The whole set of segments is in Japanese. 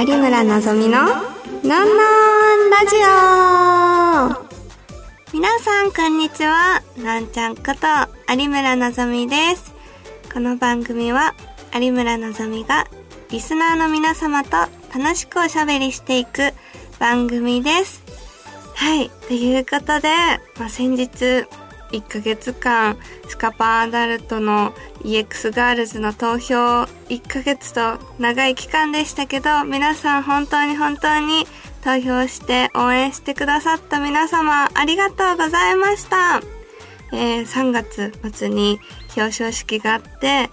有村のぞみののんのんラジオ。皆さんこんにちは。のんちゃんこと有村のぞみです。この番組は有村のぞみがリスナーの皆様と楽しくおしゃべりしていく番組です。はいということで、まあ、先日1ヶ月間スカパーアダルトの EX ガールズの投票1ヶ月と長い期間でしたけど皆さん本当に本当に投票して応援してくださった皆様ありがとうございました、えー、3月末に表彰式があって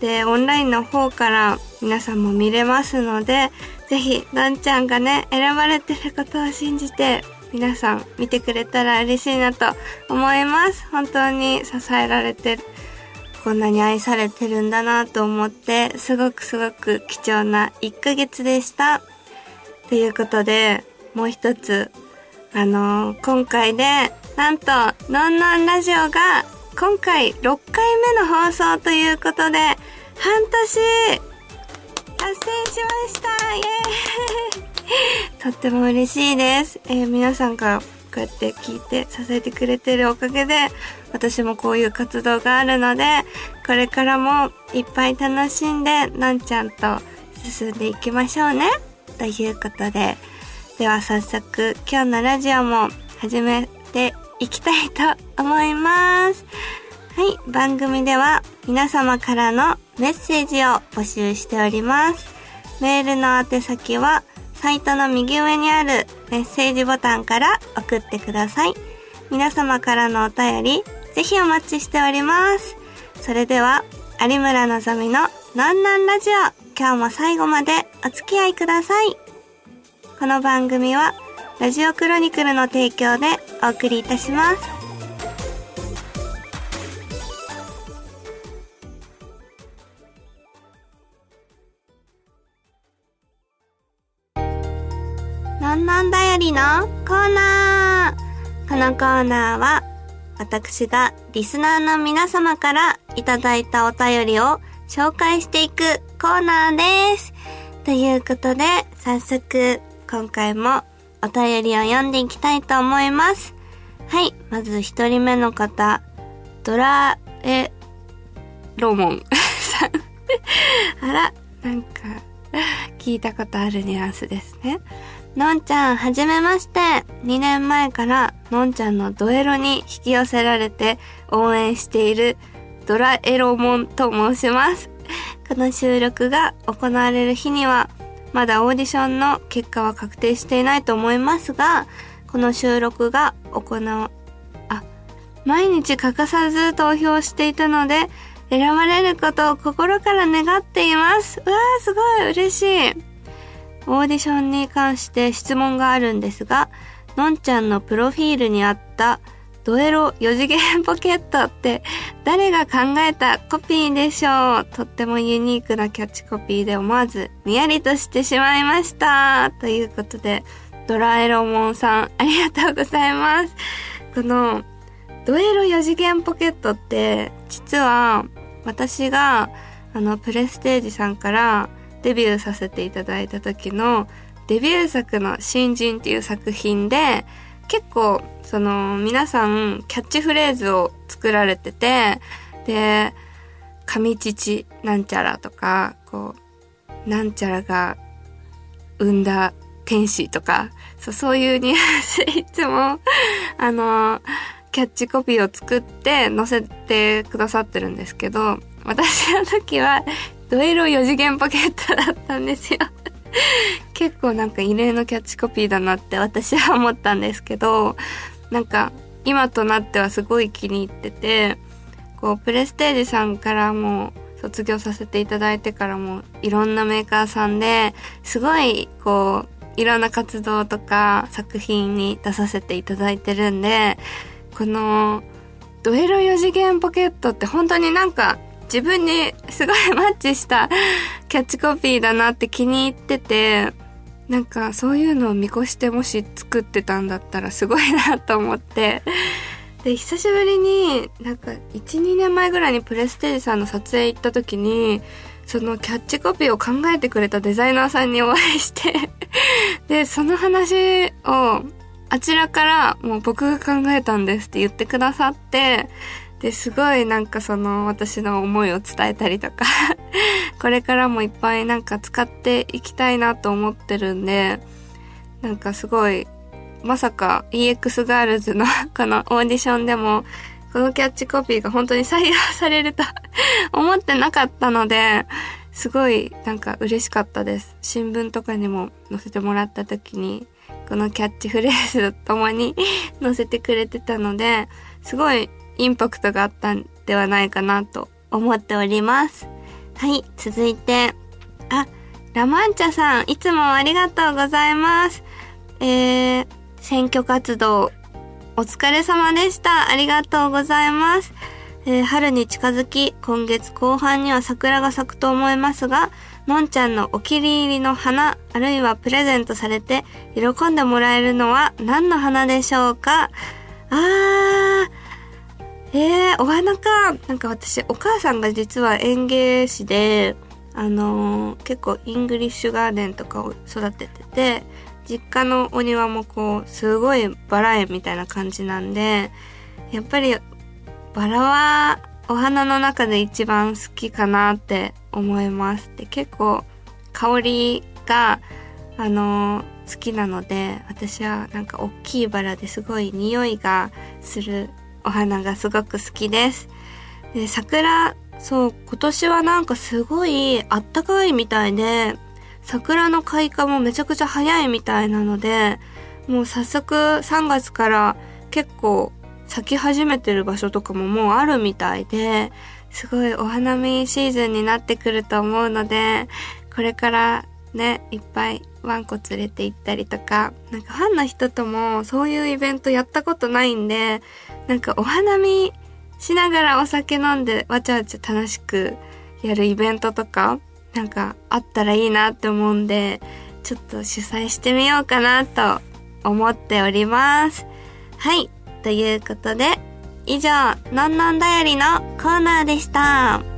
でオンラインの方から皆さんも見れますのでぜひのんちゃんがね選ばれてることを信じて皆さん見てくれたら嬉しいなと思います。本当に支えられて、こんなに愛されてるんだなと思って、すごくすごく貴重な1ヶ月でした。ということで、もう一つ、あのー、今回で、なんと、のんのんラジオが、今回6回目の放送ということで、半年、達成しましたイエーイ とっても嬉しいです。えー、皆さんからこうやって聞いて支えてくれてるおかげで、私もこういう活動があるので、これからもいっぱい楽しんで、なんちゃんと進んでいきましょうね。ということで、では早速今日のラジオも始めていきたいと思います。はい、番組では皆様からのメッセージを募集しております。メールの宛先は、サイトの右上にあるメッセージボタンから送ってください。皆様からのお便り、ぜひお待ちしております。それでは、有村のぞみのなんなんラジオ、今日も最後までお付き合いください。この番組は、ラジオクロニクルの提供でお送りいたします。んのんだよりのコーナー。このコーナーは、私がリスナーの皆様からいただいたお便りを紹介していくコーナーです。ということで、早速、今回もお便りを読んでいきたいと思います。はい、まず一人目の方、ドラエロモンさん。あら、なんか、聞いたことあるニュアンスですね。のんちゃん、はじめまして。2年前から、のんちゃんのドエロに引き寄せられて応援しているドラエロモンと申します。この収録が行われる日には、まだオーディションの結果は確定していないと思いますが、この収録が行わ、あ、毎日欠かさず投票していたので、選ばれることを心から願っています。うわー、すごい嬉しい。オーディションに関して質問があるんですが、のんちゃんのプロフィールにあったドエロ4次元ポケットって誰が考えたコピーでしょう？とってもユニークなキャッチコピーで思わずにやりとしてしまいました。ということで、ドラえもんさんありがとうございます。このドエロ4次元ポケットって実は私があのプレステージさんからデビューさせていただいた時のデビュー作の新人っていう作品で結構その皆さんキャッチフレーズを作られててで神父なんちゃらとかこうなんちゃらが生んだ天使とかそうそういうニュアンス いつもあのキャッチコピーを作って載せてくださってるんですけど私の時はドエロ4次元ポケットだったんですよ。結構なんか異例のキャッチコピーだなって私は思ったんですけど、なんか今となってはすごい気に入ってて、こうプレステージさんからも卒業させていただいてからもいろんなメーカーさんですごいこういろんな活動とか作品に出させていただいてるんで、このドエロ4次元ポケットって本当になんか自分にすごいマッチした キャッチコピーだなって気に入ってて、なんかそういうのを見越してもし作ってたんだったらすごいなと思って。で、久しぶりになんか1、2年前ぐらいにプレステージさんの撮影行った時に、そのキャッチコピーを考えてくれたデザイナーさんにお会いして で、その話をあちらからもう僕が考えたんですって言ってくださって、で、すごいなんかその私の思いを伝えたりとか これからもいっぱいなんか使っていきたいなと思ってるんで、なんかすごい、まさか EX ガールズのこのオーディションでも、このキャッチコピーが本当に採用されると 思ってなかったので、すごいなんか嬉しかったです。新聞とかにも載せてもらった時に、このキャッチフレーズとともに 載せてくれてたので、すごいインパクトがあったんではないかなと思っております。はい、続いて、あ、ラマンチャさん、いつもありがとうございます。えー、選挙活動、お疲れ様でした。ありがとうございます。えー、春に近づき、今月後半には桜が咲くと思いますが、のんちゃんのお気に入りの花、あるいはプレゼントされて喜んでもらえるのは何の花でしょうか？あー、えー、お花か。なんか私、お母さんが実は園芸師で、あのー、結構イングリッシュガーデンとかを育ててて、実家のお庭もこう、すごいバラ園みたいな感じなんで、やっぱりバラはお花の中で一番好きかなって思います。で、結構香りが、あのー、好きなので、私はなんか大きいバラですごい匂いがするお花がすごく好きです。で、桜、そう、今年はなんかすごいあったかいみたいで、桜の開花もめちゃくちゃ早いみたいなので、もう早速3月から結構咲き始めてる場所とかももうあるみたいで、すごいお花見シーズンになってくると思うので、これからね、いっぱいワンコ連れて行ったりとか、なんかファンの人ともそういうイベントやったことないんで、なんかお花見しながらお酒飲んでわちゃわちゃ楽しくやるイベントとか、なんかあったらいいなって思うんで、ちょっと主催してみようかなと思っております。はい。ということで、以上、のんのんだよりのコーナーでした。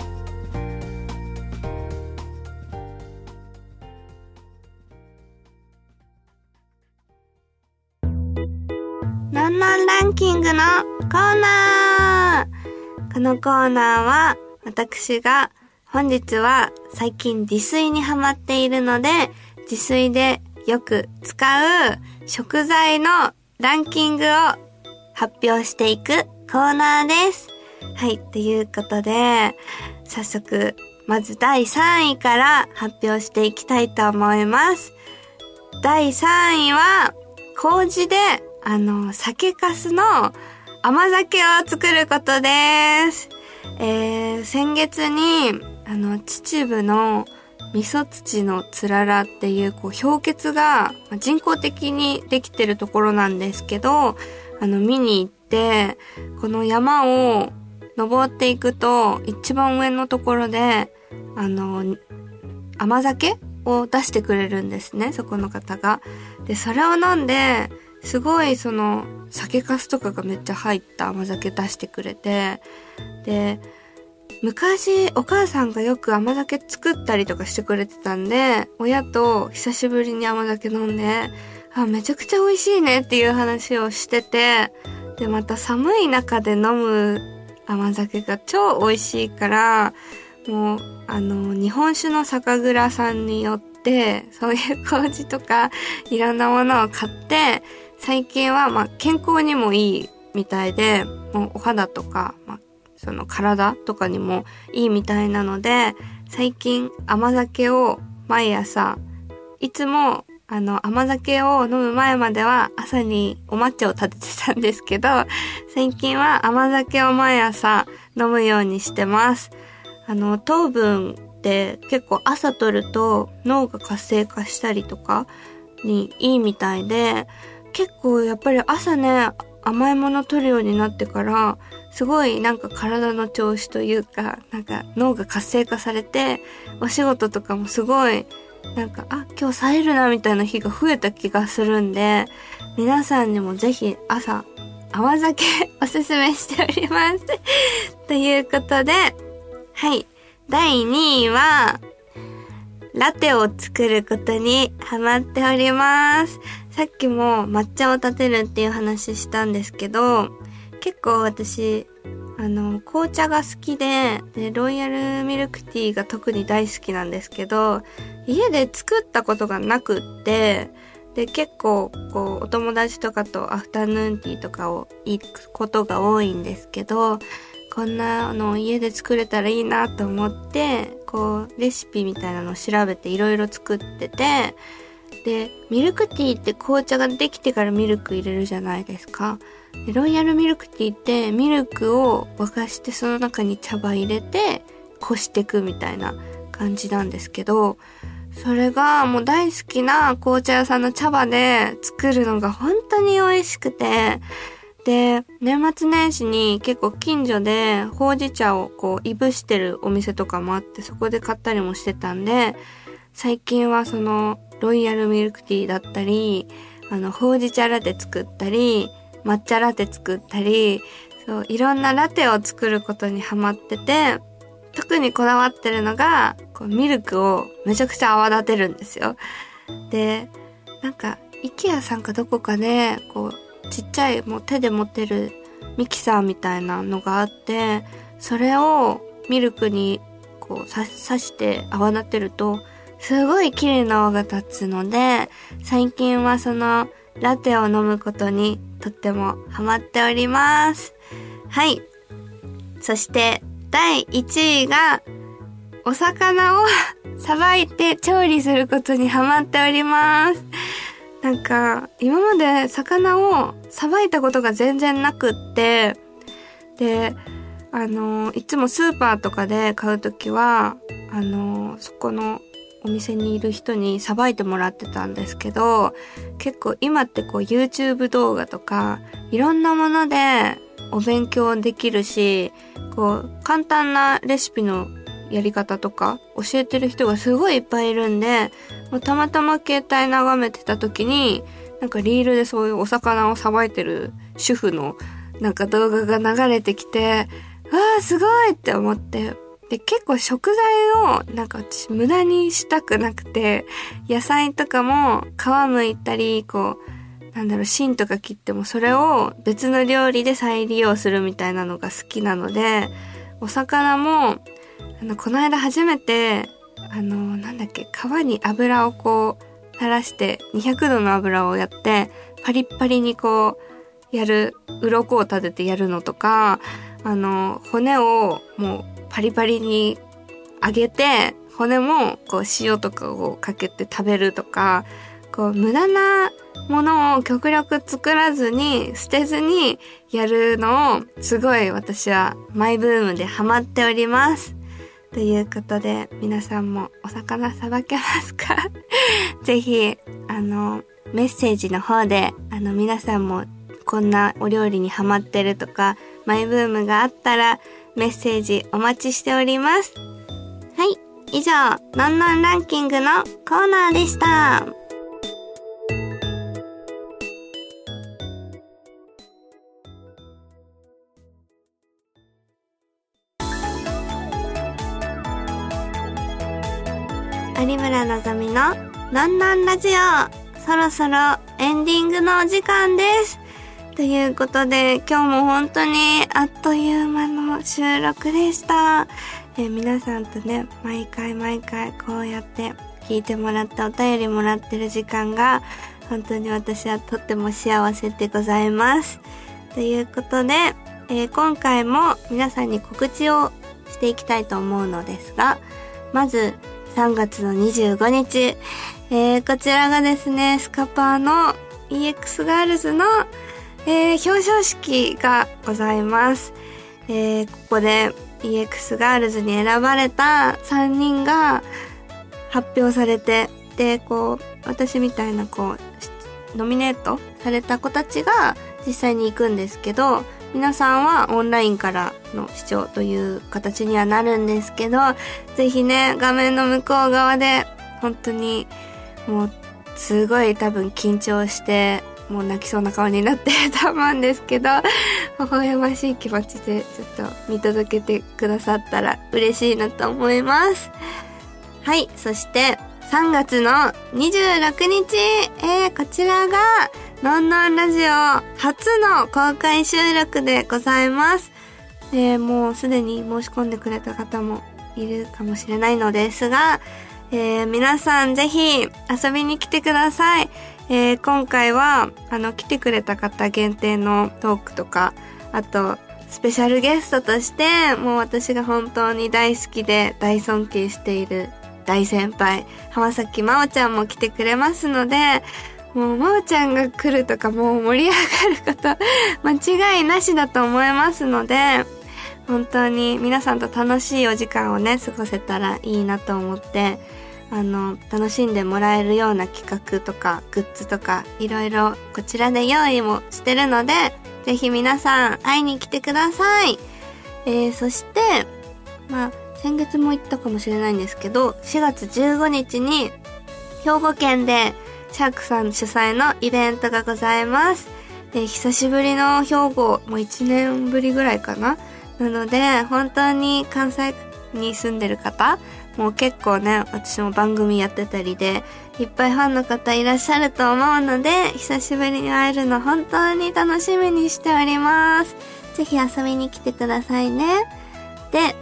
グのコーナーこのコーナーは、私が本日は最近自炊にハマっているので、自炊でよく使う食材のランキングを発表していくコーナーです。はい。ということで、早速、まず第3位から発表していきたいと思います。第3位は、麹で、あの、酒粕の甘酒を作ることです。えー、先月に、あの、秩父の味噌土のつららっていう、こう、氷結が人工的にできてるところなんですけど、あの、見に行って、この山を登っていくと、一番上のところで、あの、甘酒を出してくれるんですね、そこの方が。で、それを飲んで、すごいその、酒粕とかがめっちゃ入った甘酒出してくれて、で、昔お母さんがよく甘酒作ったりとかしてくれてたんで、親と久しぶりに甘酒飲んで、あ、めちゃくちゃ美味しいねっていう話をしてて、で、また寒い中で飲む甘酒が超美味しいから、もう、あの、日本酒の酒蔵さんによって、そういう麹とか、いろんなものを買って、最近は、まあ、健康にもいいみたいで、もうお肌とか、まあ、その体とかにもいいみたいなので、最近甘酒を毎朝、いつもあの、甘酒を飲む前までは朝にお抹茶を立ててたんですけど、最近は甘酒を毎朝飲むようにしてます。あの、糖分って結構朝取ると脳が活性化したりとかにいいみたいで、結構やっぱり朝ね、甘いもの取るようになってから、すごいなんか体の調子というか、なんか脳が活性化されて、お仕事とかもすごいなんか、あ、今日冴えるなみたいな日が増えた気がするんで、皆さんにもぜひ朝、甘酒 おすすめしております。ということで、はい。第2位は、ラテを作ることにハマっております。さっきも抹茶を立てるっていう話したんですけど、結構私、あの、紅茶が好きで、で、ロイヤルミルクティーが特に大好きなんですけど、家で作ったことがなくって、で、結構、こう、お友達とかとアフタヌーンティーとかを行くことが多いんですけど、こんなの家で作れたらいいなと思って、こう、レシピみたいなのを調べていろいろ作ってて、で、ミルクティーって紅茶ができてからミルク入れるじゃないですか。でロイヤルミルクティーってミルクを沸かしてその中に茶葉入れて、こしてくみたいな感じなんですけど、それがもう大好きな紅茶屋さんの茶葉で作るのが本当に美味しくて、で、年末年始に結構近所でほうじ茶をこう、いぶしてるお店とかもあって、そこで買ったりもしてたんで、最近はその、ロイヤルミルクティーだったり、あの、ほうじ茶ラテ作ったり、抹茶ラテ作ったり、そう、いろんなラテを作ることにハマってて、特にこだわってるのが、こう、ミルクをめちゃくちゃ泡立てるんですよ。で、なんか、イケアさんかどこかで、こう、ちっちゃいもう手で持てるミキサーみたいなのがあって、それをミルクにこう刺して泡立てると、すごい綺麗な泡が立つので、最近はそのラテを飲むことにとってもハマっております。はい。そして第1位がお魚を さばいて調理することにハマっております。なんか、今まで魚をさばいたことが全然なくって、で、あの、いつもスーパーとかで買うときは、あの、そこのお店にいる人にさばいてもらってたんですけど、結構今ってこう YouTube 動画とか、いろんなものでお勉強できるし、こう、簡単なレシピのやり方とか教えてる人がすごいいっぱいいるんで、もうたまたま携帯眺めてた時に、なんかリールでそういうお魚をさばいてる主婦のなんか動画が流れてきて、わあ、すごいって思って。で、結構食材をなんか私無駄にしたくなくて、野菜とかも皮むいたり、こう、なんだろう、芯とか切ってもそれを別の料理で再利用するみたいなのが好きなので、お魚もあの、この間初めて、あの、なんだっけ、皮に油をこう、垂らして、200度の油をやって、パリッパリにこう、やる、鱗を立ててやるのとか、あの、骨をもうパリパリに揚げて、骨もこう塩とかをかけて食べるとか、こう無駄なものを極力作らずに、捨てずにやるのをすごい私はマイブームでハマっております。ということで、皆さんもお魚さばけますか？ぜひ、あの、メッセージの方で、あの、皆さんもこんなお料理にハマってるとか、マイブームがあったら、メッセージお待ちしております。はい。以上、のんのんランキングのコーナーでした。有村のぞみののんのんラジオ。そろそろエンディングのお時間です。ということで、今日も本当にあっという間の収録でした。えー、皆さんとね、毎回毎回こうやって聞いてもらってお便りもらってる時間が、本当に私はとっても幸せでございます。ということで、えー、今回も皆さんに告知をしていきたいと思うのですが、まず、3月の25日、えー、こちらがですね、スカパーの EX ガールズの、えー、表彰式がございます。えー、ここで EX ガールズに選ばれた3人が発表されて、で、こう、私みたいなこう、ノミネートされた子たちが実際に行くんですけど、皆さんはオンラインからの視聴という形にはなるんですけど、ぜひね、画面の向こう側で、本当に、もう、すごい多分緊張して、もう泣きそうな顔になってると思うんですけど、微笑ましい気持ちでちょっと見届けてくださったら嬉しいなと思います。はい、そして3月の26日、えー、こちらが、のんのんラジオ初の公開収録でございます。で、もうすでに申し込んでくれた方もいるかもしれないのですが、えー、皆さんぜひ遊びに来てください。えー、今回は、あの、来てくれた方限定のトークとか、あと、スペシャルゲストとして、もう私が本当に大好きで大尊敬している大先輩、浜崎真央ちゃんも来てくれますので、もう真央ちゃんが来るとかもう盛り上がること 間違いなしだと思いますので、本当に皆さんと楽しいお時間をね、過ごせたらいいなと思って、あの、楽しんでもらえるような企画とかグッズとかいろいろこちらで用意もしてるので、ぜひ皆さん会いに来てください。えー、そして、まあ、先月も言ったかもしれないんですけど、4月15日に兵庫県でシャークさん主催のイベントがございます。で久しぶりの兵庫、もう1年ぶりぐらいかな。なので、本当に関西に住んでる方、もう結構ね、私も番組やってたりで、いっぱいファンの方いらっしゃると思うので、久しぶりに会えるの本当に楽しみにしております。ぜひ遊びに来てくださいね。で、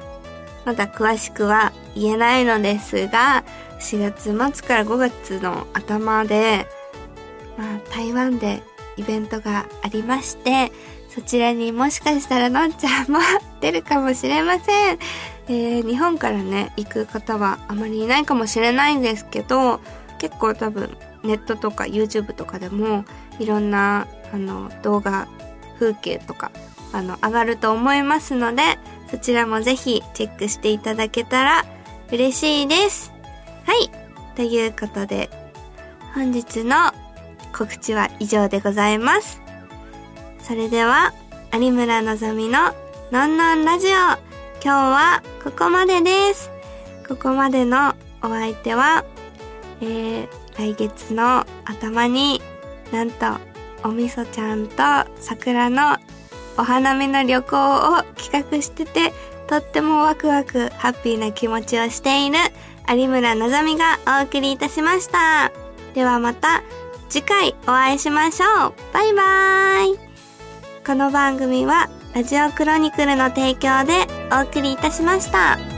まだ詳しくは言えないのですが、4月末から5月の頭で、まあ、台湾でイベントがありまして、そちらにもしかしたらのんちゃんも出るかもしれません。えー、日本からね、行く方はあまりいないかもしれないんですけど、結構多分ネットとか YouTube とかでもいろんなあの動画、風景とかあの上がると思いますので、そちらもぜひチェックしていただけたら嬉しいです。はい。ということで、本日の告知は以上でございます。それでは、有村のぞみののんのんラジオ。今日はここまでです。ここまでのお相手は、えー、来月の頭になんとおみそちゃんと桜のお花見の旅行を企画してて、とってもワクワクハッピーな気持ちをしている有村のぞみがお送りいたしました。ではまた次回お会いしましょう。バイバーイ。この番組はラジオクロニクルの提供でお送りいたしました。